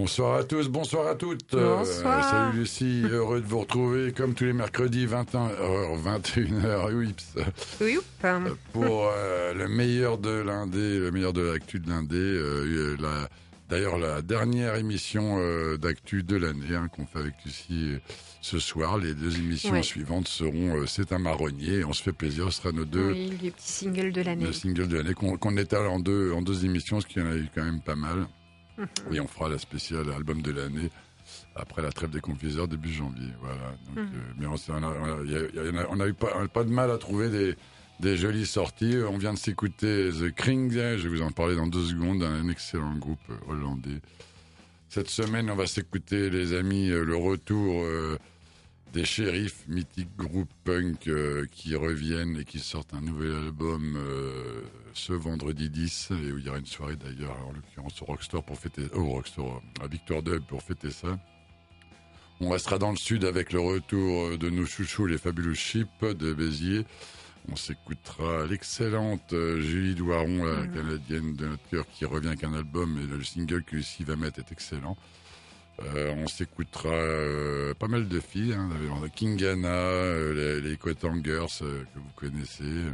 Bonsoir à tous, bonsoir à toutes. Euh, Bonsoir. salut Lucie, heureux de vous retrouver comme tous les mercredis 21h, 21h, ouips, Oui, ou pas pour euh, le meilleur de l'indé, le meilleur de l'actu de l'indé. euh, D'ailleurs, la dernière émission euh, d'actu de l'année hein, qu'on fait avec Lucie euh, ce soir. Les deux émissions Ouais. suivantes seront euh, C'est un marronnier. On se fait plaisir, ce sera nos deux Oui, les petits singles de l'année. le single de l'année qu'on qu'on étale en deux, en deux émissions, ce qui en a eu quand même pas mal. Et on fera la spéciale album de l'année après la trêve des confiseurs début janvier. Voilà. Donc, Mhm. euh, mais on, s'est- on a, on a- il y a- il y en a- on a eu pas, pas de mal à trouver des, des jolies sorties. On vient de s'écouter The Kring, je vais vous en parler dans deux secondes, un excellent groupe euh, hollandais. Cette semaine, on va s'écouter, les amis, euh, le retour euh, des shérifs, mythiques groupes punk euh, qui reviennent et qui sortent un nouvel album ce vendredi 10 et où il y aura une soirée d'ailleurs, en l'occurrence au Rockstore pour fêter, oh, au Rockstore, à Victor Dub pour fêter ça. On restera dans le sud avec le retour de nos chouchous, les Fabulous Chips de Béziers. On s'écoutera l'excellente euh, Julie Douaron, la canadienne de notre cœur, qui revient avec un album et le single que Lucie va mettre est excellent. Euh, on s'écoutera euh, pas mal de filles, hein, Kingana, euh, les, les euh, que vous connaissez.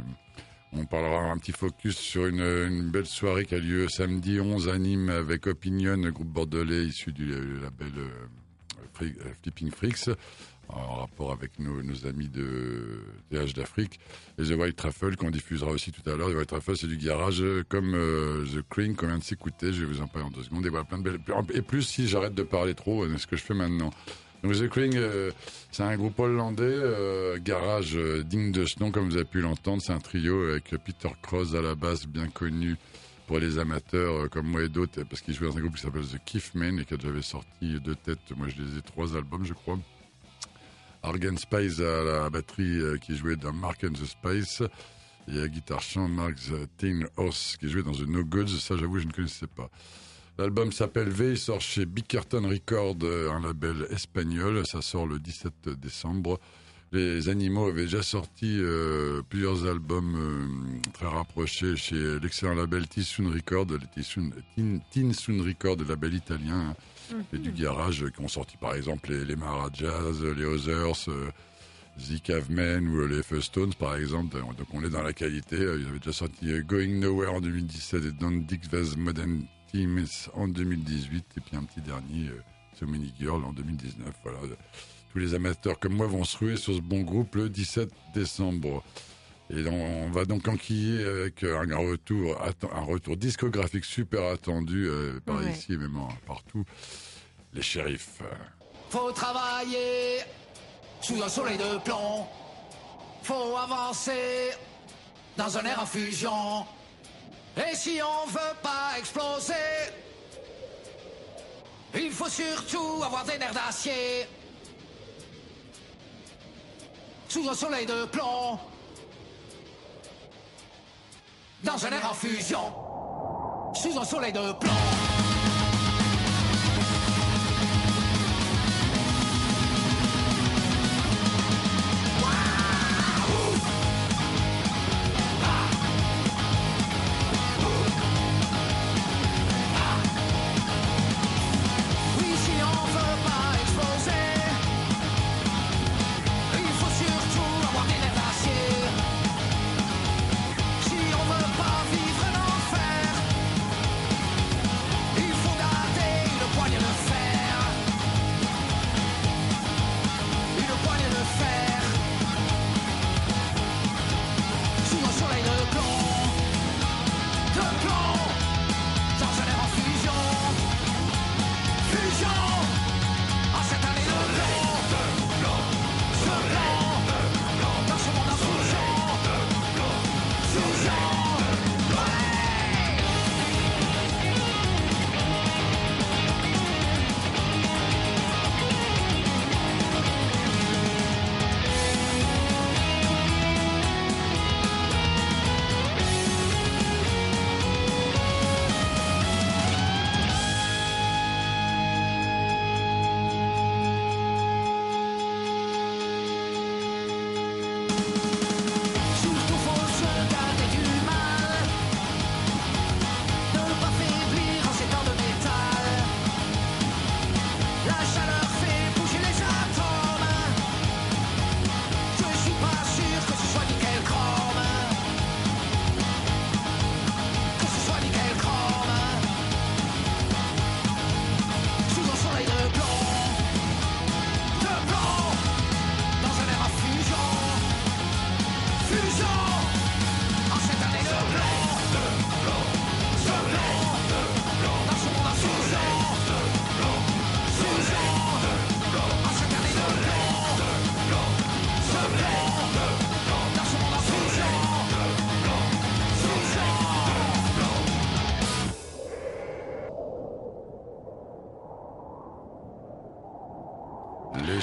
On parlera un petit focus sur une, belle soirée qui a lieu samedi 11 à Nîmes avec Opinion, le groupe bordelais issu du euh, label euh, euh, Flipping Freaks, en rapport avec nos, amis de DH d'Afrique. Et The White Truffle qu'on diffusera aussi tout à l'heure. The White Truffle, c'est du garage comme The Cream qu'on vient de s'écouter. Je vais vous en parler en deux secondes. Et voilà, plein de belles... Et plus si j'arrête de parler trop, euh, ce que je fais maintenant. The Kring, euh, c'est un groupe hollandais, euh, garage euh, digne de ce nom, comme vous avez pu l'entendre. C'est un trio avec Peter Cross à la basse, bien connu pour les amateurs euh, comme moi et d'autres, parce qu'il jouait dans un groupe qui s'appelle The Kiffmen et qui a déjà sorti deux têtes. Moi, je les ai trois albums, je crois. Argan Spice à la batterie euh, qui jouait dans Mark and the Spice. Et à guitare chant, Mark the Hoss qui jouait dans The No Goods. Ça, j'avoue, je ne connaissais pas. L'album s'appelle V, il sort chez Bickerton Records, euh, un label espagnol. Ça sort le 17 décembre. Les Animaux avaient déjà sorti euh, plusieurs albums euh, très rapprochés chez l'excellent label Tissoon Records, le Tissoon- Tin Tin Soon Records, label italien, hein, et du garage, qui ont sorti par exemple les, les Marajas, les Others, euh, The Cavemen ou les First Stones par exemple. Donc on est dans la qualité. Ils avaient déjà sorti Going Nowhere en 2017 et Don't Dig Vaz Modern En 2018 et puis un petit dernier, euh, So Many Girl en 2019. Voilà. tous les amateurs comme moi vont se ruer sur ce bon groupe le 17 décembre. Et on, va donc enquiller avec un retour, un retour discographique super attendu euh, par Ouais. ici et même partout. Les shérifs. euh, Faut travailler sous un soleil de plomb. Faut avancer dans un air en fusion. Et si on veut pas exploser, il faut surtout avoir des nerfs d'acier. Sous un soleil de plomb. Dans un air en fusion. Sous un soleil de plomb.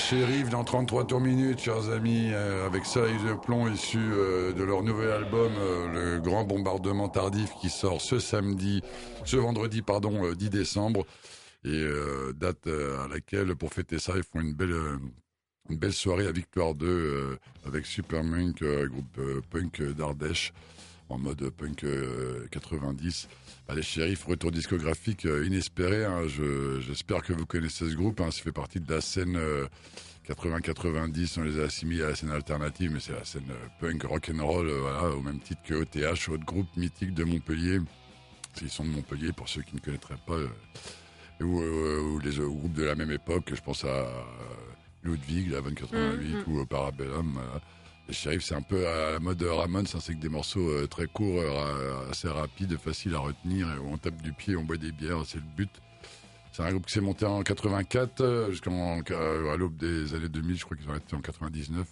Les shérifs dans 33 tours minutes, chers amis, euh, avec Soleil de plomb issu euh, de leur nouvel album, euh, Le Grand Bombardement Tardif, qui sort ce samedi, ce vendredi, pardon, euh, 10 décembre, et date à laquelle, pour fêter ça, ils font une belle, une belle soirée à Victoire 2 euh, avec Supermunk, groupe punk d'Ardèche, en mode punk euh, 90. Bah, les shérifs, retour discographique euh, inespéré. hein. Je- J'espère que vous connaissez ce groupe. Hein. Ça fait partie de la scène euh, 80-90. On les a assimilés à la scène alternative, mais c'est la scène euh, punk rock and roll, euh, voilà, au même titre que OTH, autre groupe mythique de Montpellier. Ils sont de Montpellier pour ceux qui ne connaîtraient pas. euh, ou, euh, ou les euh, groupes de la même époque. Je pense à euh, Ludwig, la 2088, ou au Parabellum. voilà. C'est un peu à la mode Ramones, hein, c'est que des morceaux euh, très courts, euh, assez rapides, faciles à retenir, et où on tape du pied, on boit des bières, c'est le but. C'est un groupe qui s'est monté en 84 euh, jusqu'en à l'aube des années 2000, je crois qu'ils ont été en 99.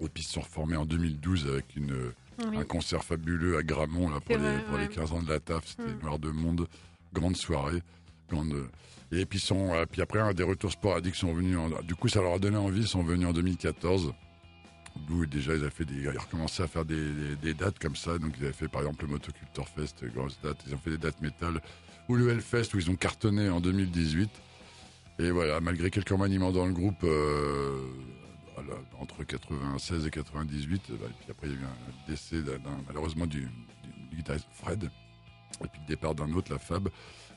Et puis ils se sont reformés en 2012 avec une, Oui. un concert fabuleux à Gramont là, pour, les, vrai, pour les ouais. 15 ans de la TAF. C'était Mm. Noir de Monde, grande soirée. Grande... Et puis, sont, puis après, des retours sporadiques sont venus. En... Du coup, ça leur a donné envie, ils sont venus en 2014. D'où déjà, ils, avaient fait des... à faire des, dates comme ça. Donc, ils avaient fait par exemple le Motocultor Fest, euh, grosse date. Ils ont fait des dates métal. Ou le Hellfest où ils ont cartonné en 2018. Et voilà, malgré quelques remaniements dans le groupe, euh, entre 96 et 98, euh, bah, et puis après il y a eu un décès malheureusement du guitariste Fred, et puis le départ d'un autre, la Fab.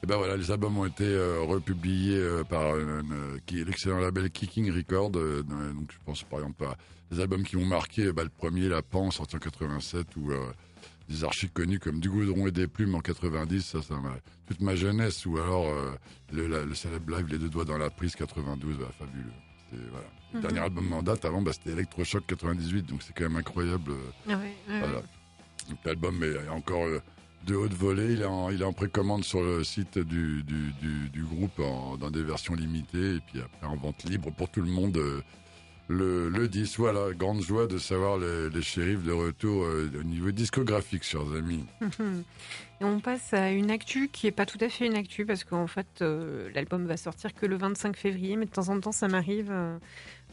Et ben voilà, les albums ont été euh, republiés euh, par euh, l'excellent label Kicking Record. donc je pense par exemple à des albums qui m'ont marqué, bah, le premier, La Pan, sorti en 87, ou des archives connus comme Du Goudron et des Plumes en 90, ça, ça m'a toute ma jeunesse, ou alors le, la- le célèbre live Les Deux Doigts dans la Prise 92, bah, fabuleux. Le Mhm. dernier album en date avant, bah, c'était Electroshock 98, donc c'est quand même incroyable. Ah ouais, voilà. ouais. L'album est encore de haute volée. Il est en, précommande sur le site du, groupe dans des versions limitées et puis après en vente libre pour tout le monde. euh, le, le 10, voilà, grande joie de savoir les, les shérifs de retour euh, au niveau discographique, chers amis. Et on passe à une actu qui est pas tout à fait une actu parce qu'en fait euh, l'album va sortir que le 25 février, mais de temps en temps ça m'arrive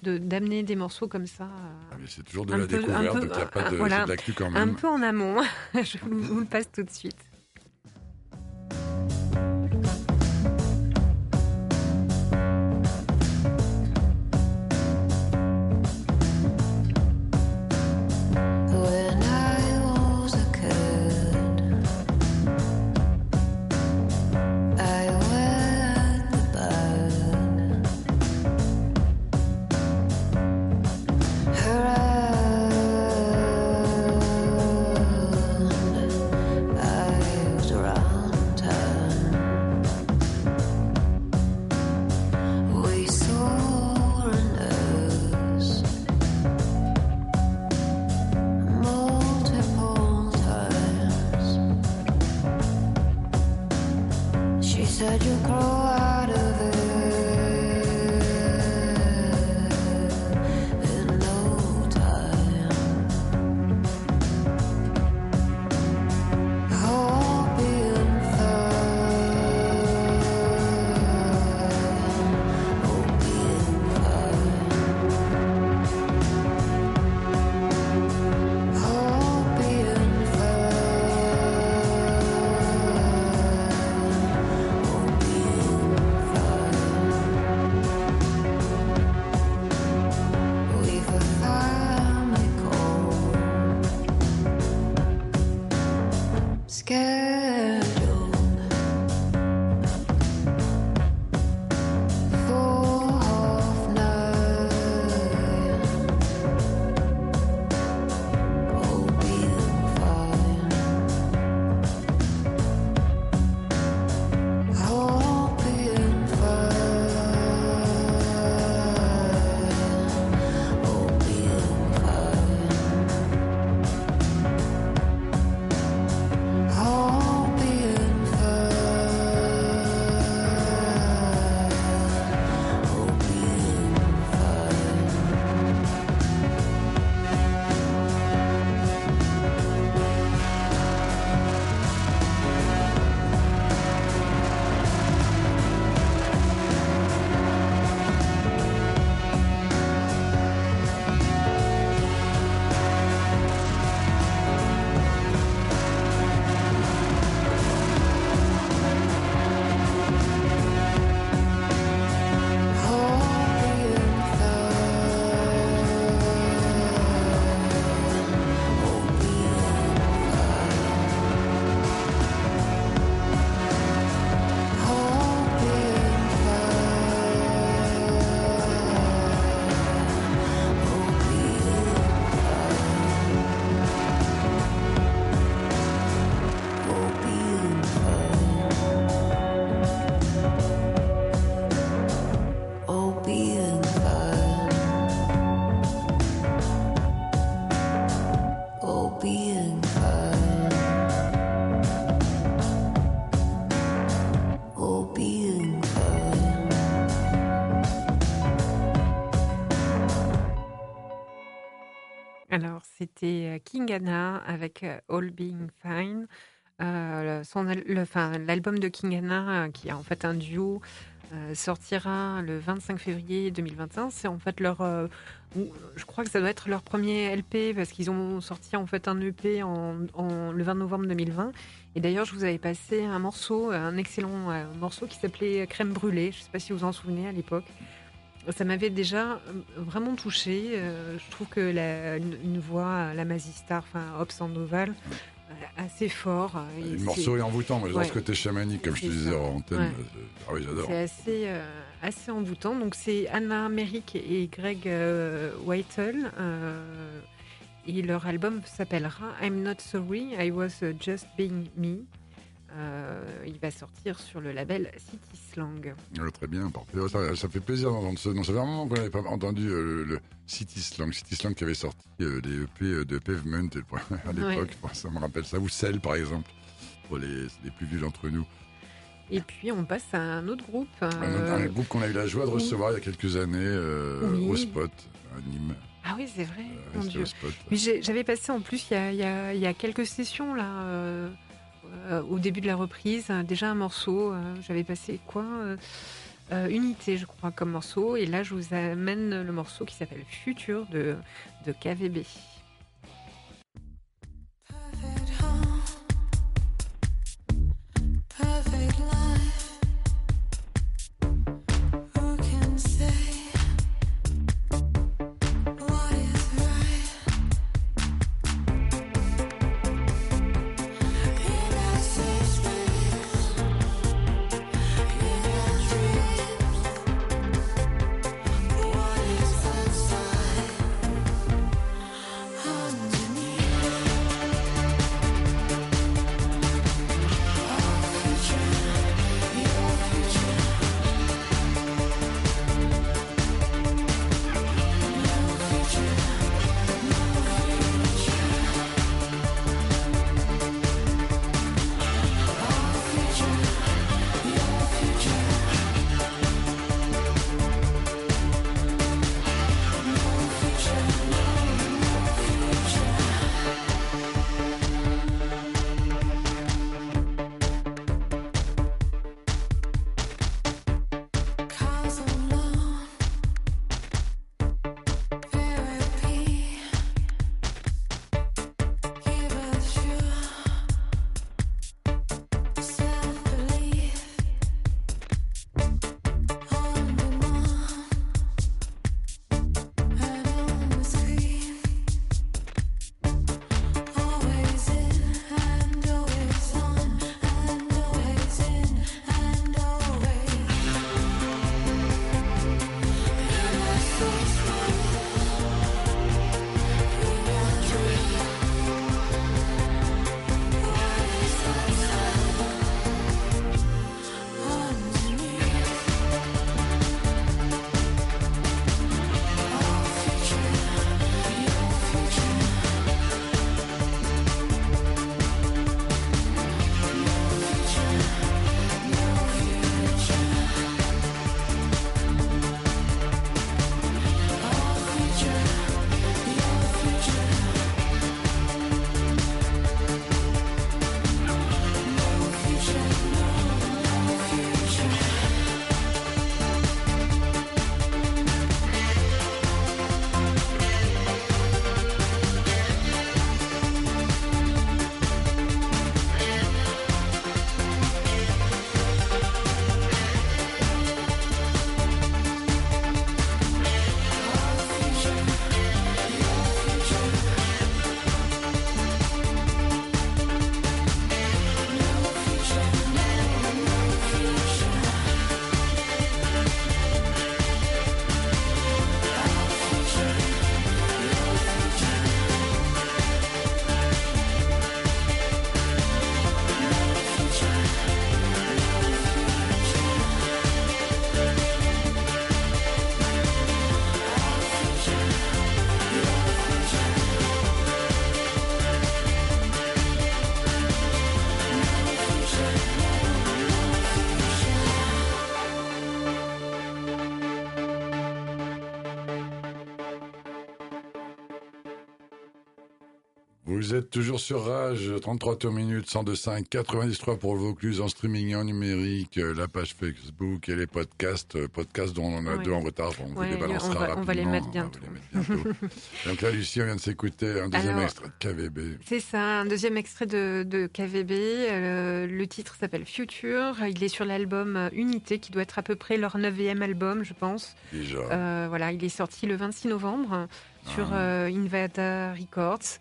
de d'amener des morceaux comme ça. euh, Ah, mais c'est toujours de Un la peu- un découverte, peu, donc il n'y a pas de, euh, voilà. de l'actu quand un même. peu en amont. Je vous, vous le passe tout de suite. C'était euh, King Anna avec euh, All Being Fine. Euh, L'album de King Anna, qui est en fait un duo, sortira le 25 février 2021. C'est en fait leur. je crois que ça doit être leur premier LP parce qu'ils ont sorti en fait un EP en, le 20 novembre 2020. Et d'ailleurs, je vous avais passé un morceau, un excellent morceau qui s'appelait Crème brûlée. Je ne sais pas si vous vous en souvenez à l'époque. Ça m'avait déjà euh, vraiment touché. je trouve que la- une, une voix, la Mazistar, enfin Hop Sandoval, euh, assez fort. euh, et Le morceau est envoûtant, mais j'adore Ouais. ce côté chamanique, comme je te disais en antenne. Ouais. Euh, Ah oui, j'adore. C'est assez, euh, assez envoûtant. Donc c'est Anna Merrick et Greg euh, Whitel. euh, et leur album s'appellera I'm Not Sorry, I Was Just Being Me. Euh, Euh, il va sortir sur le label City Slang. Ouais, très bien. Ouais, Ça, ça fait plaisir d'entendre ce nom. Ça fait un moment qu'on n'avait pas entendu euh, le, City Slang. City Slang qui avait sorti euh, des EP de Pavement le- à l'époque. Ça me rappelle ça. Ou Cell, par exemple, pour les, les plus vieux d'entre nous. Et puis on passe à un autre groupe. Un, euh, un groupe qu'on a eu la joie de recevoir il y a quelques années euh, Oui. au Spot, à Nîmes. Ah oui, c'est vrai. Euh, mon Dieu. Spot. Mais j'avais passé en plus il y a, il y a- il y a quelques sessions là, euh, au début de la reprise, euh, déjà un morceau. euh, j'avais passé quoi Unité, je crois, comme morceau. Et là, je vous amène le morceau qui s'appelle Futur de KVB. Vous êtes toujours sur Rage, 33 tours minutes, 102.5, 93 pour le Vaucluse en streaming et en numérique, euh, la page Facebook et les podcasts, euh, podcasts dont on a Ouais. deux en retard, on vous les balancera on va- on va les rapidement, mettre on va bientôt. les mettre bientôt. Donc là, Lucie, on vient de s'écouter un deuxième Alors- extrait de KVB. C'est ça, un deuxième extrait de, de KVB. Euh, le titre s'appelle Future. Il est sur l'album Unité, qui doit être à peu près leur neuvième album, je pense. Déjà. Euh, voilà, il est sorti le 26 novembre sur Ah. euh, Invada Records.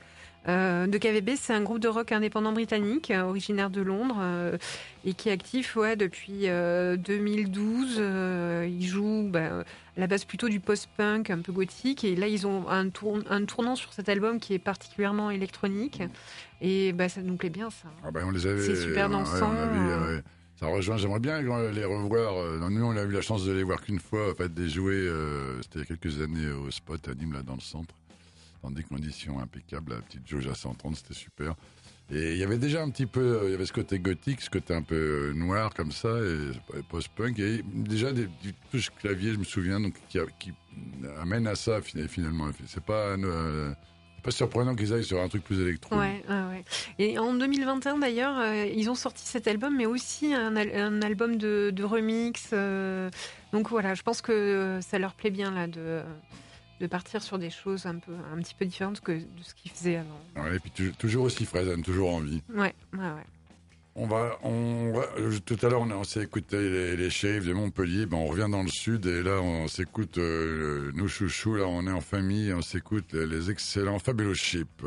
Euh, de KVB, c'est un groupe de rock indépendant britannique, euh, originaire de Londres, euh, et qui est actif ouais, depuis euh, 2012. Euh, ils jouent bah, à la base plutôt du post-punk, un peu gothique, et là ils ont un, tour- un tournant sur cet album qui est particulièrement électronique, et bah, ça nous plaît bien ça. Ah on les avait. C'est super dansant, ouais. Ça rejoint. J'aimerais bien les revoir. Nous, on a eu la chance de les voir qu'une fois, en fait, des jouer. C'était il y a quelques années au spot à Nîmes, là, dans le centre, dans des conditions impeccables. La petite jauge à 130, c'était super. Et il y avait déjà un petit peu, il y avait ce côté gothique, ce côté un peu noir comme ça, et post-punk, et déjà des, des clavier, je me souviens, donc qui, a- qui amènent à ça fi- finalement. C'est pas, euh, pas surprenant qu'ils aillent sur un truc plus électro. Ouais, ouais. Et en 2021 d'ailleurs, euh, ils ont sorti cet album, mais aussi un, al- un album de, remix. euh, donc voilà, je pense que ça leur plaît bien là de, de partir sur des choses un peu, un petit peu différentes que de ce qu'ils faisaient avant. Ouais, et puis tu- toujours aussi frais, toujours envie. Ouais, ouais, ouais. On va, on euh, tout à l'heure, on, a- on s'est écouté les, les de Montpellier. Ben, on revient dans le sud et là, on s'écoute euh, nos chouchous. Là, on est en famille. et On s'écoute les, les excellents Fabulous Sheep.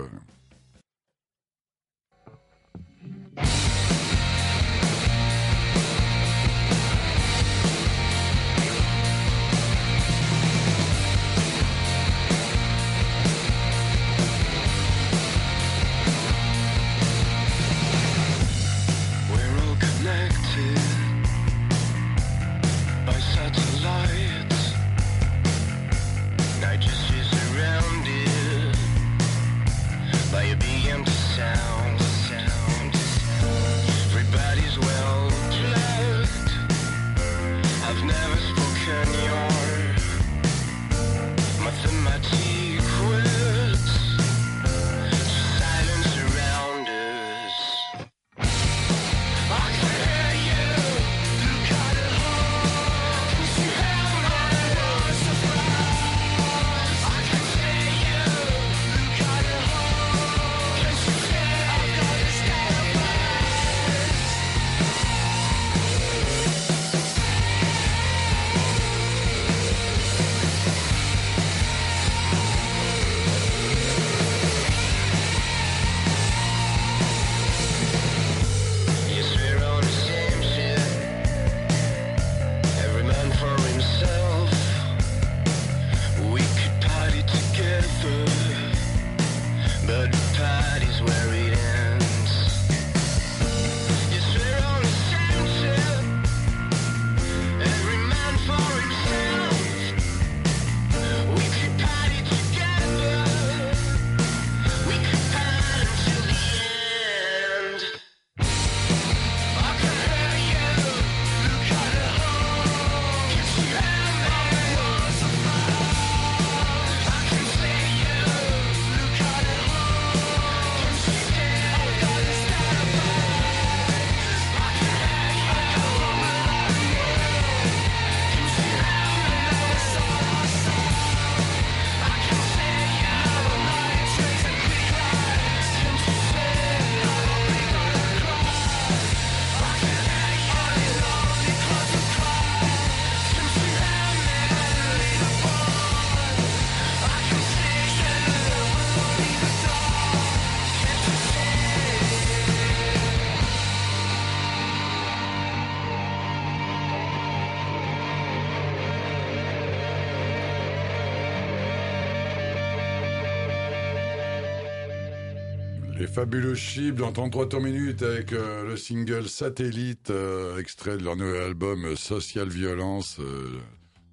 Les Fabulous Sheep dans 33 tours minutes avec euh, le single Satellite, euh, extrait de leur nouvel album euh, Social Violence. euh,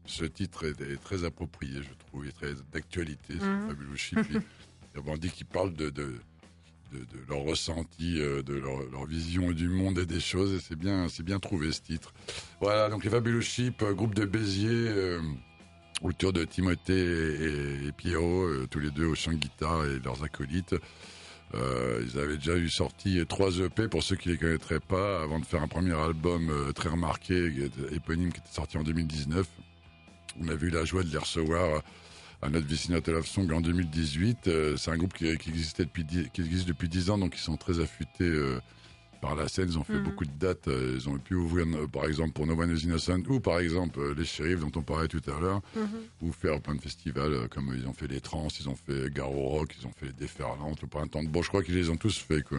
ce titre est, est très approprié, je trouve, et très d'actualité. Il- Il y a dit qu'ils parlent de, de, de, de leur ressenti, de leur, leur vision du monde et des choses, et c'est bien, c'est bien trouvé ce titre. Voilà, donc les euh, groupe de Béziers. autour de Timothée et, Pierrot, tous les deux au chant de guitare et leurs acolytes. Euh, ils avaient déjà eu sorti trois EP pour ceux qui les connaîtraient pas avant de faire un premier album euh, très remarqué, éponyme, qui était sorti en 2019. On a eu la joie de les recevoir à notre Vicinata Love Song en 2018. Euh, c'est un groupe qui, existait depuis qui existe depuis 10 ans, donc ils sont très affûtés par la scène. Ils ont fait Mhm. beaucoup de dates. euh, Ils ont pu ouvrir, euh, par exemple, pour No One is Innocent ou par exemple euh, les shérifs dont on parlait tout à l'heure, Mhm. ou faire plein de festivals comme ils ont fait les Trans, ils ont fait Garo Rock, ils ont fait les Déferlantes, le Printemps de Bon, je crois qu'ils les ont tous fait. Quoi.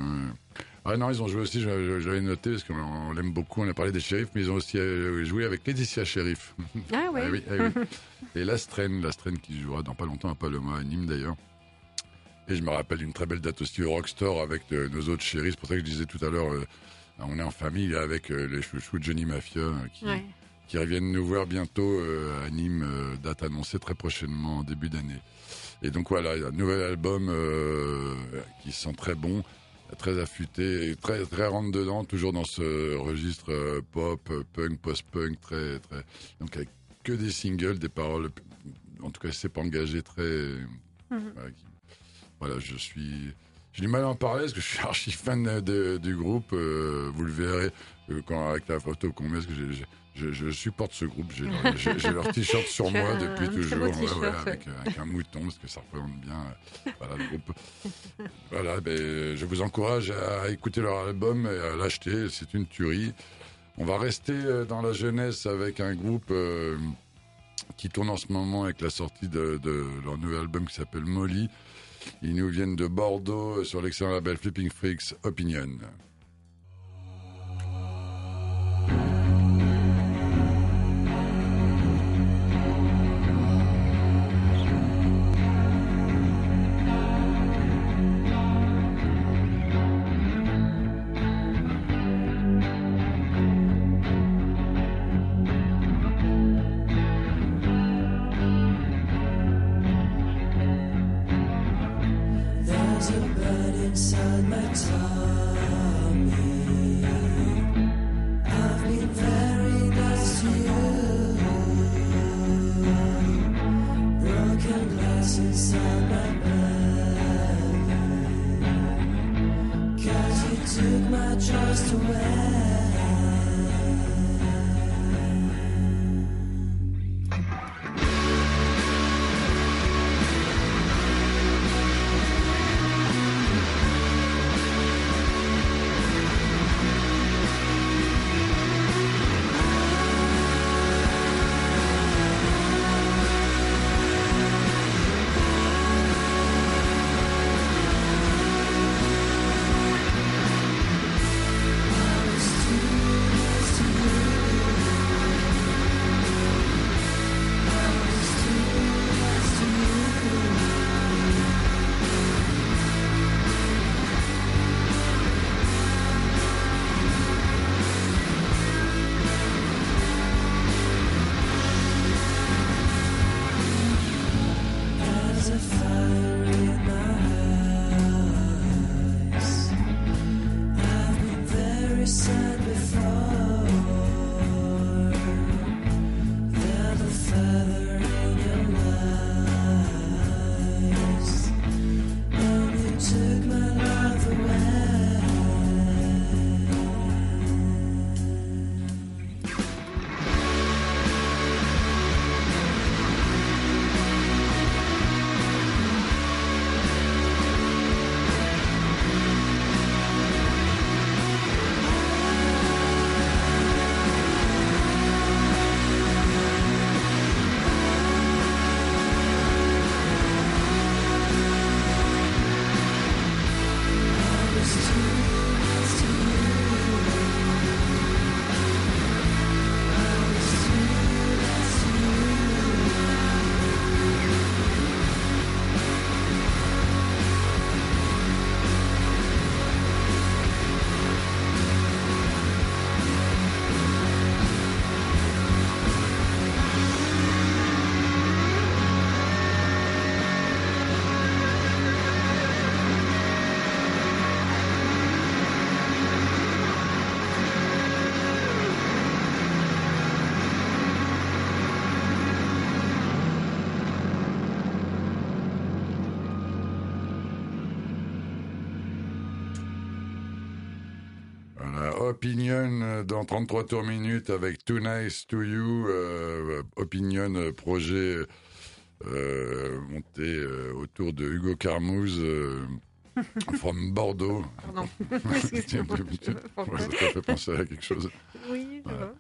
Ah non, ils ont joué aussi, j'avais noté parce qu'on on l'aime beaucoup, on a parlé des shérifs, mais ils ont aussi joué avec Laetitia Sheriff. Ah ouais. Ah oui, ah oui. Et l'Astren, l'Astren qui jouera dans pas longtemps à Paloma, à Nîmes d'ailleurs. Et je me rappelle une très belle date aussi au Rockstore avec euh, nos autres chéris. C'est pour ça que je disais tout à l'heure, euh, on est en famille avec euh, les chouchous de Johnny Mafia qui, Ouais. qui reviennent nous voir bientôt à Nîmes, date annoncée très prochainement en début d'année. Et donc voilà, il y a un nouvel album qui sent très bon, très affûté, et très très rentre dedans, toujours dans ce registre euh, pop, punk, post-punk, très très. Donc avec que des singles, des paroles. En tout cas, c'est pas engagé très. Mhm. qui- voilà, je suis. J'ai du mal à en parler parce que je suis archi fan de- du groupe. euh, vous le verrez euh, quand avec la photo qu'on met. Parce que je, je supporte ce groupe. J'ai leur, t-shirt sur moi un depuis toujours. ouais, ouais, avec, avec un mouton parce que ça représente bien euh, voilà, le groupe. Voilà, ben, je vous encourage à écouter leur album et à l'acheter. C'est une tuerie. On va rester dans la jeunesse avec un groupe euh, qui tourne en ce moment avec la sortie de, de leur nouvel album qui s'appelle Molly. Ils nous viennent de Bordeaux sur l'excellent label Flipping Freaks Opinion. Opinion euh, dans 33 tours minutes avec Too Nice to You. euh, Opinion, euh, projet euh, monté autour de Hugo Carmouze, euh, From Bordeaux. Pardon. Ça fait penser à quelque chose. Oui, va.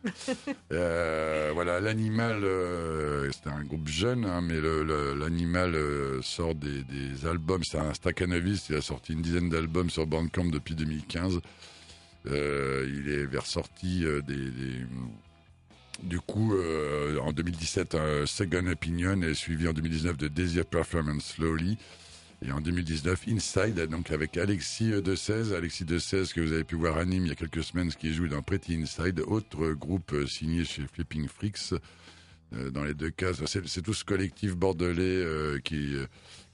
Euh, voilà, l'animal, euh, c'était un groupe jeune, hein, mais l'animal euh, sort des, des albums. C'est un staccanoviste, il a sorti une dizaine d'albums sur Bandcamp depuis 2015. Euh, il est vers sorti euh, des, des- du coup euh, en 2017 un Second Opinion et suivi en 2019 de Desire Performance Slowly. Et en 2019, Inside, donc avec Alexis de 16, Alexis de 16 que vous avez pu voir à Nîmes il y a quelques semaines, ce qui joue dans Pretty Inside, autre groupe euh, signé chez Flipping Freaks. Euh, dans les deux cas, c'est tout ce collectif bordelais euh, qui euh,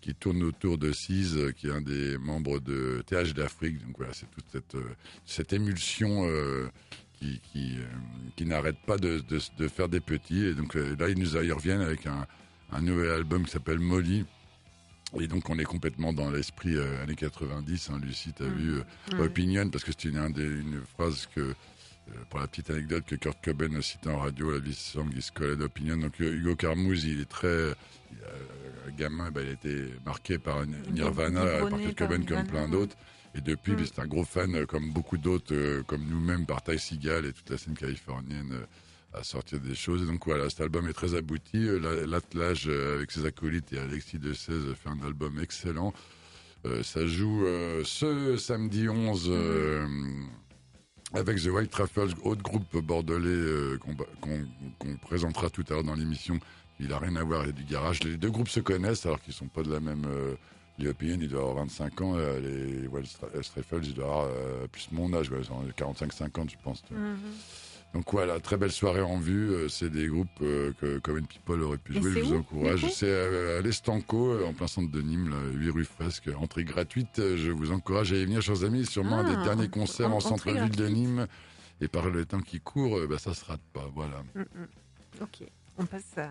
qui tourne autour de Cise, euh, qui est un des membres de TH d'Afrique. Donc voilà, c'est toute cette euh, cette émulsion euh, qui qui, euh, qui n'arrête pas de, de de faire des petits. Et donc là, ils nous ils reviennent avec un un nouvel album qui s'appelle Molly. Et donc on est complètement dans l'esprit euh, années 90. Hein, Lucie, t'as Mhm. vu Ouais. Opinion parce que c'était une, une phrase que pour la petite anecdote que Kurt Cobain a cité en radio, la vie song is called Opinion. Donc Hugo Carmouze, il est très gamin, ben, il a été marqué par Nirvana, Biberonné par Cobain comme Nirvana, plein d'autres. Et depuis, Mm. ben, c'est un gros fan, euh, comme beaucoup d'autres, euh, comme nous-mêmes, par Ty Seagal et toute la scène californienne, euh, à sortir des choses. Et donc voilà, cet album est très abouti. Euh, la- L'attelage euh, avec ses acolytes et Alexis de 16 fait un album excellent. Euh, ça joue euh, ce samedi 11 euh, avec The White Truffles, autre groupe bordelais euh, qu'on présentera tout à l'heure dans l'émission. Il a rien à voir avec du garage. Les deux groupes se connaissent alors qu'ils sont pas de la même. euh, Opinion, il doit avoir 25 ans. euh, les Stra- Truffles, il doit avoir euh, plus mon âge, ouais, 45-50, je pense. Mhm. Donc voilà, très belle soirée en vue. Euh, C'est des groupes euh, que Common People aurait pu jouer. Je vous encourage. C'est euh, à l'Estanco, euh, en plein centre de Nîmes, là, 8 rue Fresque. Entrée gratuite. Euh, Je vous encourage à y venir, chers amis. Sûrement un des Ah, derniers concerts en, centre-ville de. Nîmes. Et par le temps qui court, euh, bah, ça se rate pas. Voilà. Mm, mm. Ok, on passe à.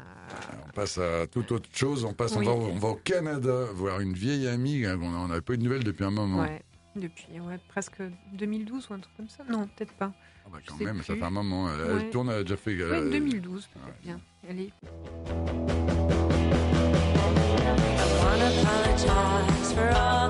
On passe à toute autre chose. On passe, Oui. on, va, on va au Canada voir une vieille amie. On n'avait pas eu de nouvelles depuis un moment. Ouais, depuis ouais, presque 2012 ou un truc comme ça. Non, peut-être pas. Ah bah, quand même, ça fait un moment. Elle, tourne, elle a déjà fait. euh, Ouais, 2012, peut-être ouais. bien. Allez. I wanna apologize for all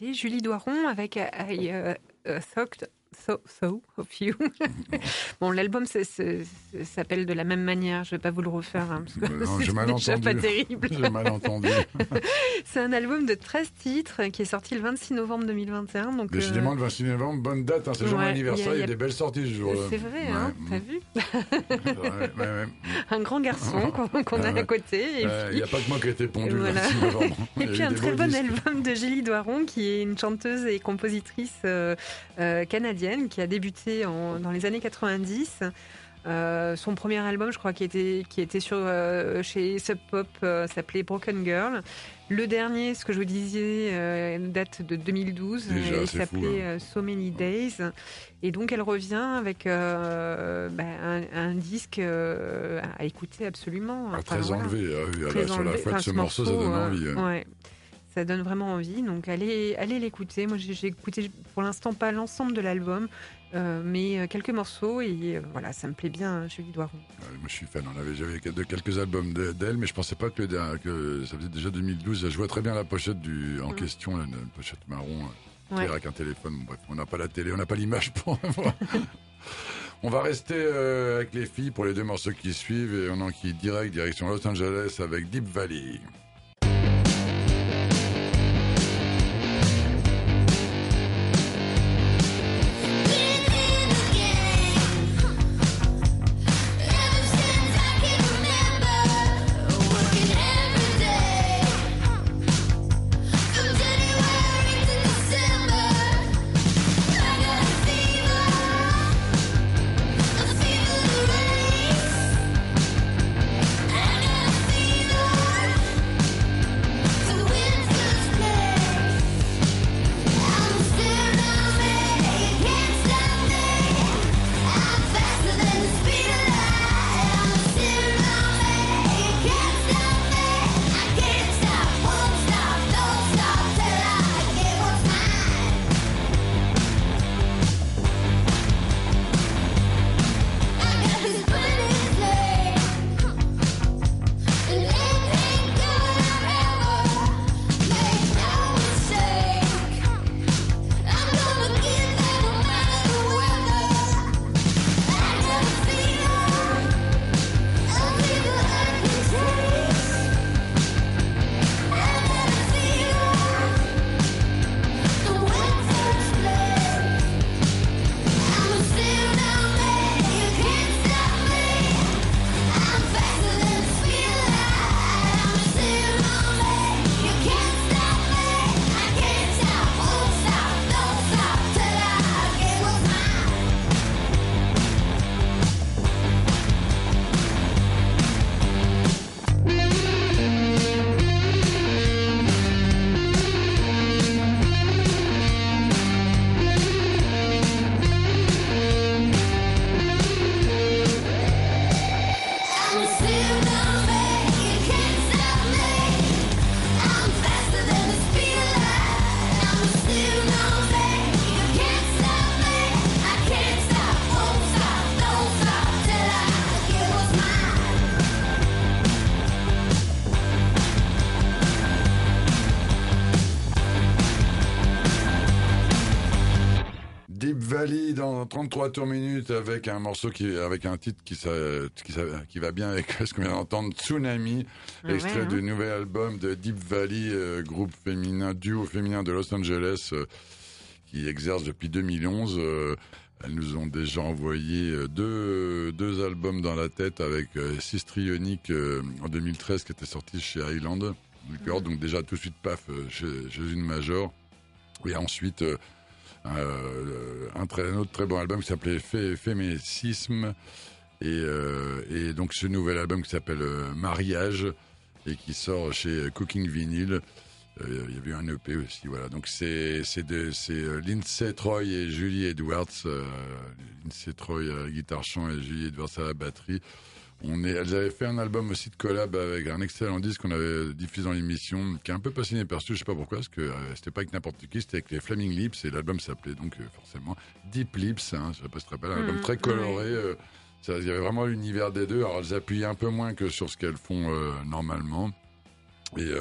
Julie Doiron avec I euh, euh, Thought So, so of You. bon, l'album s'appelle de la même manière, je vais pas vous le refaire, hein, parce que Euh, c'est pas terrible. J'ai mal entendu. C'est un album de 13 titres qui est sorti le 26 novembre 2021. Donc, euh, Décidément, le 26 novembre, bonne date. Hein, c'est le jour de anniversaire. il y a- a, a- des belles sorties ce jour-là. c'est vrai, hein, Ouais, t'as mm. vu Ouais. Un grand garçon qu'on a à côté. Euh, Il n'y a pas que moi qui ai été pondu le Voilà. 26 novembre. Et a puis un très bon disques. album de Julie Doiron, qui est une chanteuse et compositrice euh, euh, canadienne qui a débuté en- dans les années 90. Euh, son premier album, je crois, qui était, qui était sur, euh, chez Sub Pop, euh, s'appelait Broken Girl. Le dernier, ce que je vous disais, date de 2012 Déjà, et s'appelait hein. So Many Days. Et donc, elle revient avec bah, un, un disque à écouter absolument. Ah, Enfin, très voilà enlevé. ah très là, sur la fin de ce morceau, ça donne envie. hein. ouais. Ça donne vraiment envie. Donc allez, allez l'écouter. Moi j'ai écouté pour l'instant pas l'ensemble de l'album, euh, mais euh, quelques morceaux et euh, voilà, ça me plaît bien, hein, Julie Doiron. Ouais, moi, je suis fan. On avait j'avais de quelques albums de- d'elle, mais je pensais pas que, ça faisait déjà 2012. Je vois très bien la pochette du, en Mm. question, une pochette marron, Ouais. avec un téléphone. Bref, on n'a pas la télé, on n'a pas l'image pour. On va rester euh, avec les filles pour les deux morceaux qui suivent et on enquille direct direction Los Angeles avec Deep Valley. 33 tours minutes avec un morceau qui, avec un titre qui, s'a- qui, s'a- qui va bien avec ce qu'on vient d'entendre, Tsunami, Ah ouais, extrait hein. du nouvel album de Deep Valley, euh, groupe féminin, duo féminin de Los Angeles, euh, qui exerce depuis 2011. euh, elles nous ont déjà envoyé euh, deux, deux albums dans la tête avec Sistrionic en 2013 qui était sorti chez Island Records, donc déjà tout de suite paf chez, chez une major. Et ensuite un, très, un autre très bon album qui s'appelait Fé- Féminisme et, euh, et donc ce nouvel album qui s'appelle euh, Mariage et qui sort chez Cooking Vinyl. Euh, Il y avait un EP aussi, voilà. Donc c'est euh, Lindsay Troy et Julie Edwards, euh, Lindsay Troy à la guitare chant et Julie Edwards à la batterie. On est, elles avaient fait un album aussi de collab avec un excellent disque qu'on avait diffusé dans l'émission, qui est un peu pas inaperçu, je sais pas pourquoi, parce que euh, c'était pas avec n'importe qui, c'était avec les Flaming Lips, et l'album s'appelait donc euh, forcément Deep Lips, hein, je sais pas si tu te rappelles, un album Mhm, très coloré, euh, ça- il y avait vraiment l'univers des deux, alors elles appuyaient un peu moins que sur ce qu'elles font euh, normalement, et,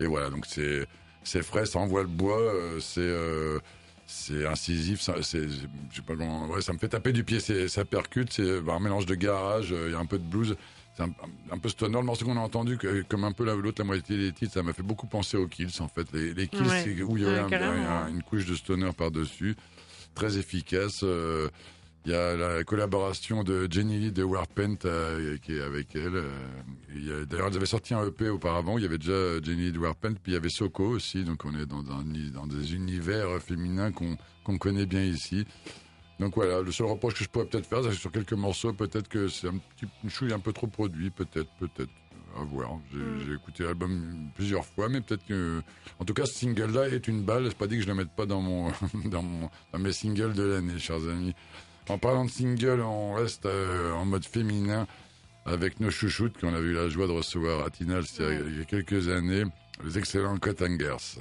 et voilà, donc c'est c'est frais, ça envoie le bois, c'est c'est incisif, ça, c'est, je sais pas comment, ouais, ça me fait taper du pied, c'est, ça percute, c'est bah, un mélange de garage, euh, il y a un peu de blues, c'est un, un peu stoner. Le morceau qu'on a entendu, que, comme un peu la- l'autre, la moitié des titres, ça m'a fait beaucoup penser aux Kills, en fait. Les, les Kills, Ouais. c'est où il y a un- une couche de stoner par-dessus, très efficace. euh, il y a la collaboration de Jenny Lee de Warpaint euh, qui est avec elle. euh, D'ailleurs, ils avaient sorti un EP auparavant. Il y avait déjà Jenny Lee de Warpaint, puis il y avait Soko aussi. Donc, on est dans, un, dans des univers féminins qu'on connaît bien ici. Donc voilà, le seul reproche que je pourrais peut-être faire, c'est que sur quelques morceaux, peut-être que c'est un petit une chouille un peu trop produit, peut-être, peut-être, à voir. J'ai Mm. j'ai écouté l'album plusieurs fois, mais peut-être que, en tout cas, ce single-là est une balle. C'est pas dit que je le mette pas dans mon, dans mon, dans mes singles de l'année, chers amis. En parlant de single, on reste euh, en mode féminin avec nos chouchoutes qu'on a eu la joie de recevoir à Tinal il y a- quelques années, les excellents Cotangers.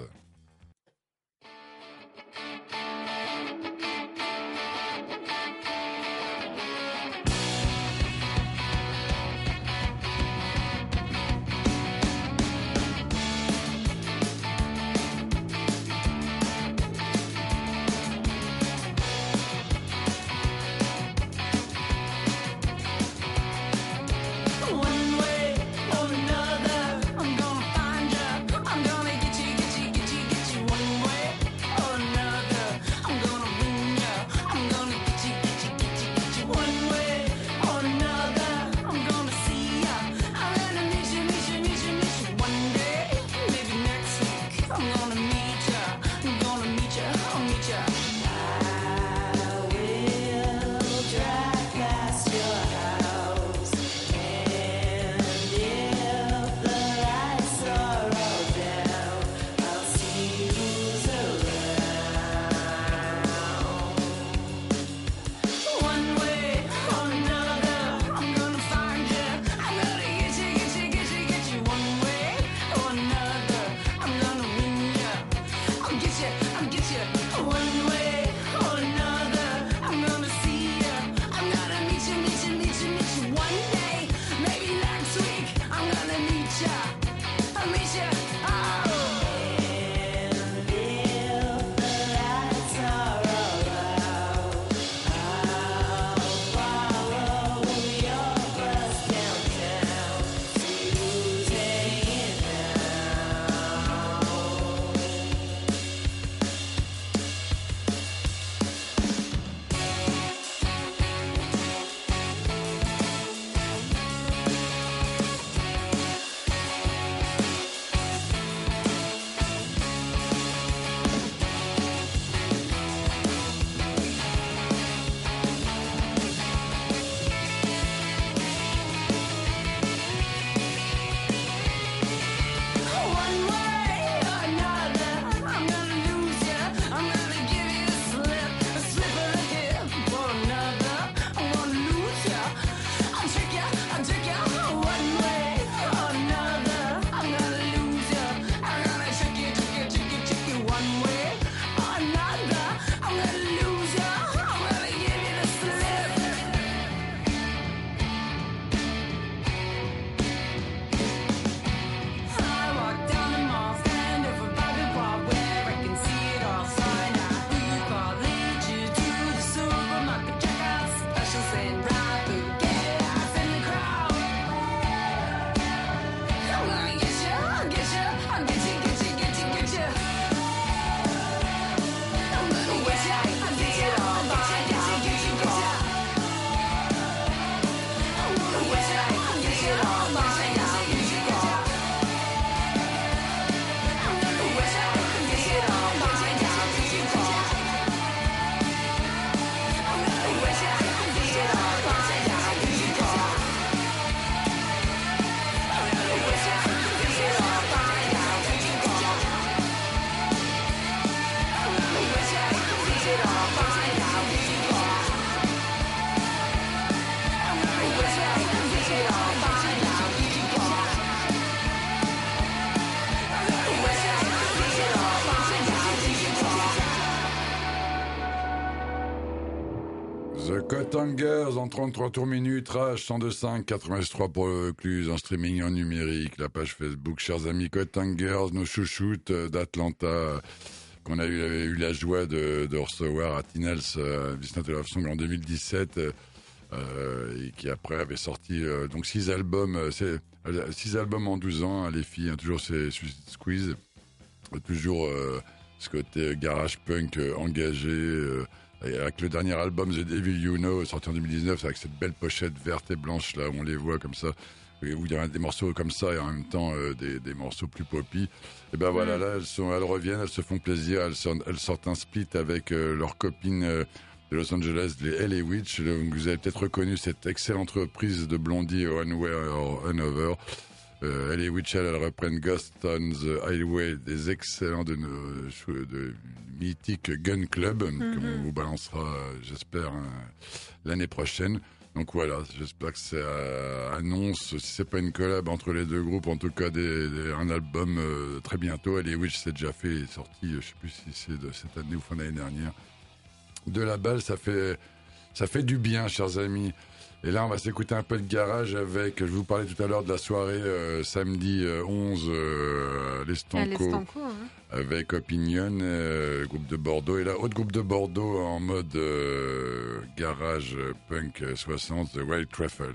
Girls en 33 tours minutes, Rage 102.5, 83 pour le Cluse, en streaming en numérique, la page Facebook, chers amis Cotton Girls, nos chouchoutes euh, d'Atlanta, qu'on a eu, avait eu la joie de, recevoir à Tinels, euh, Love Song en 2017, euh, euh, et qui après avait sorti euh, donc six albums, six albums en 12 ans, hein, les filles, hein, toujours c'est Suicide Squeeze, toujours ce côté garage punk engagé. Et avec le dernier album The Devil You Know sorti en 2019 avec cette belle pochette verte et blanche là où on les voit comme ça où il y a des morceaux comme ça et en même temps euh, des, des morceaux plus poppy. Et ben voilà là elles sont elles reviennent elles se font plaisir elles sortent, elles sortent un split avec euh, leur copine euh, de Los Angeles les LA Witch. Donc, vous avez peut-être reconnu cette excellente reprise de Blondie One Way or Another euh, LA Witch, elles, elles reprennent Ghost on the Highway, des excellents de nos de mythiques Gun Club, qu'on vous balancera, j'espère, hein, l'année prochaine. Donc voilà, j'espère que ça annonce, si c'est pas une collab entre les deux groupes, en tout cas des, des- un album euh, très bientôt. LA Witch, c'est déjà fait, est sorti, je sais plus si c'est de cette année ou fin d'année dernière. De la balle, ça fait, ça fait du bien, chers amis. Et là, on va s'écouter un peu de garage avec, je vous parlais tout à l'heure de la soirée euh, samedi euh, 11, euh, À l'Estanco, hein. avec Opinion, euh, groupe de Bordeaux. Et là, autre groupe de Bordeaux en mode euh, garage euh, punk euh, 60, The Wild Truffles.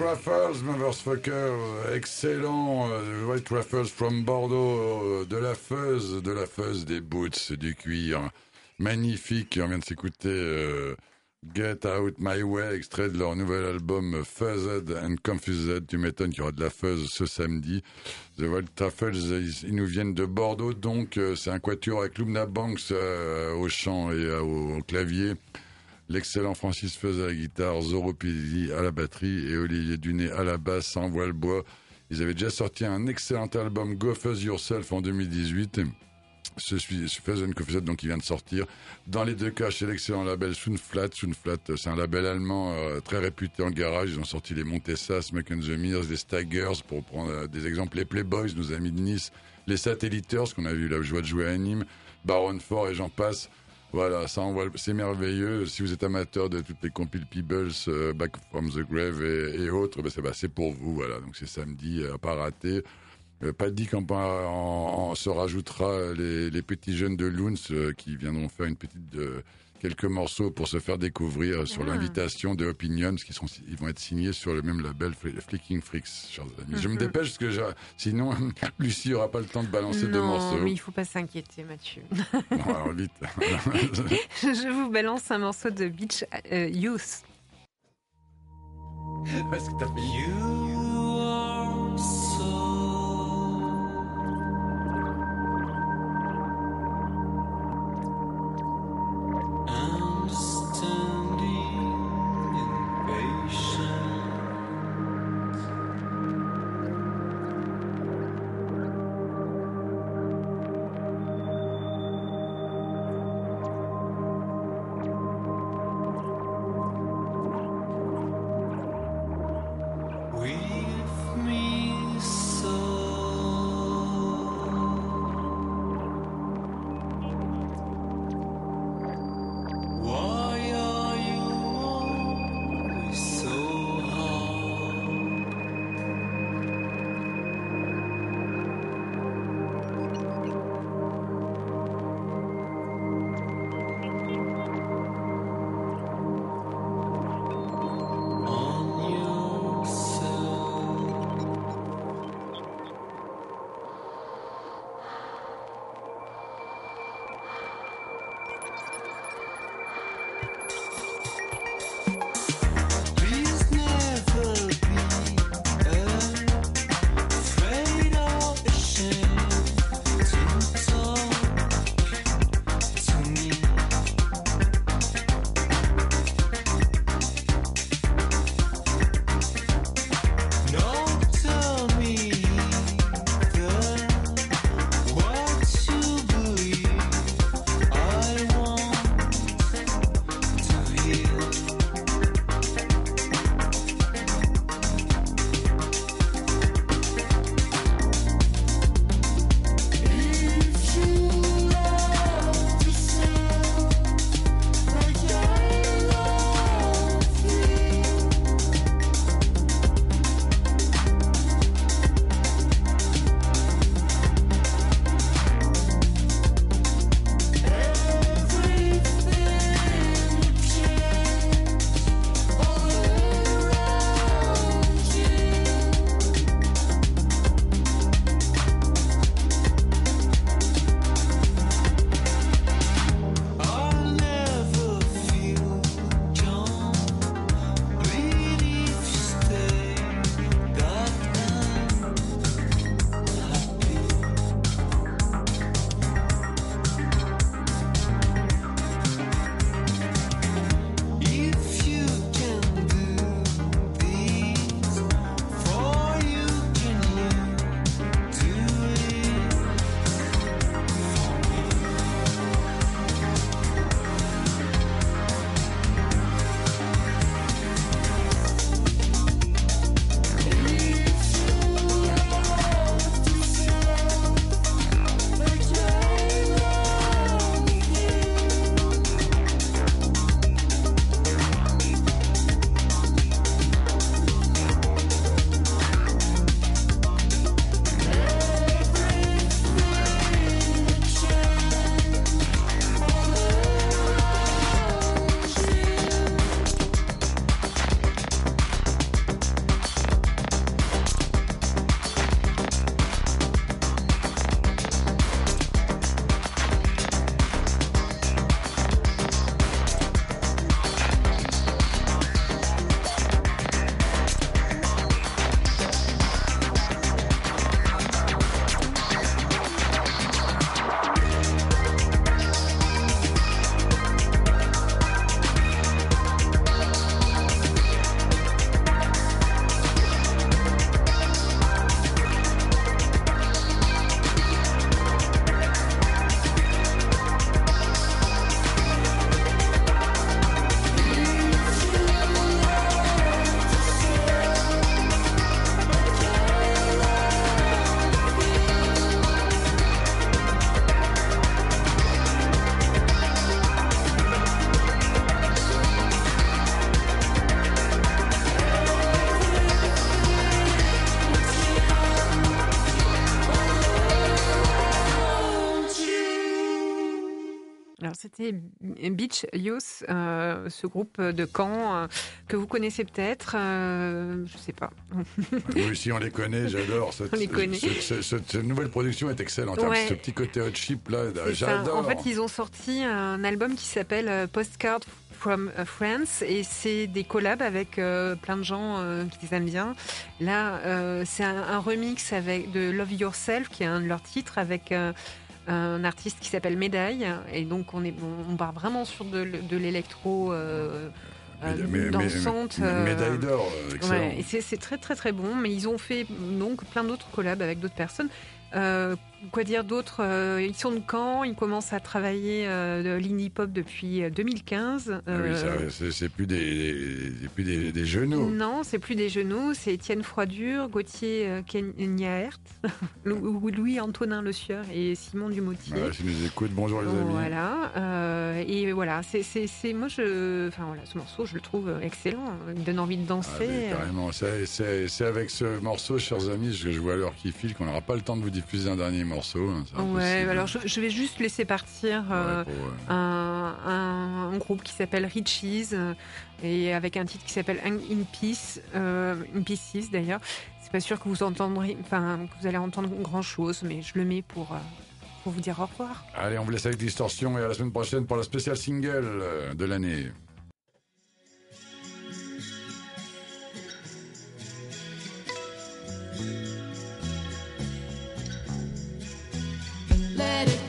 Truffles, motherfucker, excellent. euh, White Truffles from Bordeaux, euh, de la fuzz, de la fuzz, des boots, du cuir. Magnifique, on vient de s'écouter euh, Get Out My Way, extrait de leur nouvel album Fuzzed and Confused. Tu m'étonnes qu'il y aura de la fuzz ce samedi. The White Truffles, ils, nous viennent de Bordeaux, donc euh, c'est un quatuor avec Lumna Banks euh, au chant et euh, au clavier. L'excellent Francis Fez à la guitare, Zoro Pizzi à la batterie et Olivier Dunet à la basse, sans voile bois. Ils avaient déjà sorti un excellent album Go Fuzz Yourself en 2018. Ce Fuzz and Confused, donc, il vient de sortir. Dans les deux cas, chez l'excellent label. Sunflat, euh, c'est un label allemand euh, très réputé en garage. Ils ont sorti les Montessa, Smoke and les Staggers, pour prendre euh, des exemples. Les Playboys, nos amis de Nice. Les Satelliters, qu'on a vu la joie de jouer à Nîmes. Baron Fort et j'en passe. Voilà, ça c'est merveilleux. Si vous êtes amateur de toutes les compiles Peebles, euh, Back from the Grave et, autres, ben c'est bah, pour vous. Voilà, donc c'est samedi, euh, à pas rater. Euh, pas dit en- se rajoutera les, les petits jeunes de Loons euh, qui viendront faire une petite euh, quelques morceaux pour se faire découvrir sur Ah. l'invitation de Opinions qui sont ils vont être signés sur le même label Fl- Flicking Freaks. chers amis. Je me Mhm. dépêche parce que sinon Lucie aura pas le temps de balancer deux non, morceaux. mais il faut pas s'inquiéter, Mathieu. Bon, alors vite. Je vous balance un morceau de Beach euh, Youth. Parce que t'as fait c'était Beach Youth, euh, ce groupe de Caen euh, que vous connaissez peut-être. euh, je sais pas. Nous aussi, on les connaît, j'adore. Cette, On les connaît. ce- ce- ce- cette nouvelle production est excellente. Ouais. Ce petit côté hot chip là, j'adore. En fait, ils ont sorti un album qui s'appelle Postcard from France et c'est des collabs avec euh, plein de gens euh, qui les aiment bien. Là, euh, c'est un, un remix avec de Love Yourself qui est un de leurs titres avec un artiste qui s'appelle Médaille et donc on est on, on part vraiment sur de, l'électro euh, euh, dansante. Médaille d'or, euh. Ouais, et c'est c'est très très très bon, mais ils ont fait donc plein d'autres collabs avec d'autres personnes. Euh, quoi dire d'autre Euh, Ils sont de Caen, ils commencent à travailler euh, l'indie pop depuis euh, 2015. Ah oui, Euh, c'est- plus des, des- plus des, des genoux. non, c'est plus des genoux, c'est Étienne Froidure, Gauthier euh, Kenyahert, Lou- Louis-Antonin Le Sieur et Simon Dumotier. Voilà, si nous écoute, bonjour les amis. Voilà, euh, et voilà, c'est, moi je, enfin voilà, ce morceau je le trouve excellent, il donne envie de Ah, danser. mais carrément, c'est avec ce morceau, chers amis, que je vois l'heure qui file, qu'on n'aura pas le temps de vous diffuser un dernier morceau. hein, Ouais, alors je, je vais juste laisser partir euh, Ouais, pour, un, un- un groupe qui s'appelle Richies euh, et avec un titre qui s'appelle In Peace, euh, In Pieces d'ailleurs. C'est pas sûr que vous entendrez, enfin que vous allez entendre grand chose, mais je le mets pour pour vous dire au revoir. Allez, on vous laisse avec Distorsion et à la semaine prochaine pour la spéciale single de l'année. Let it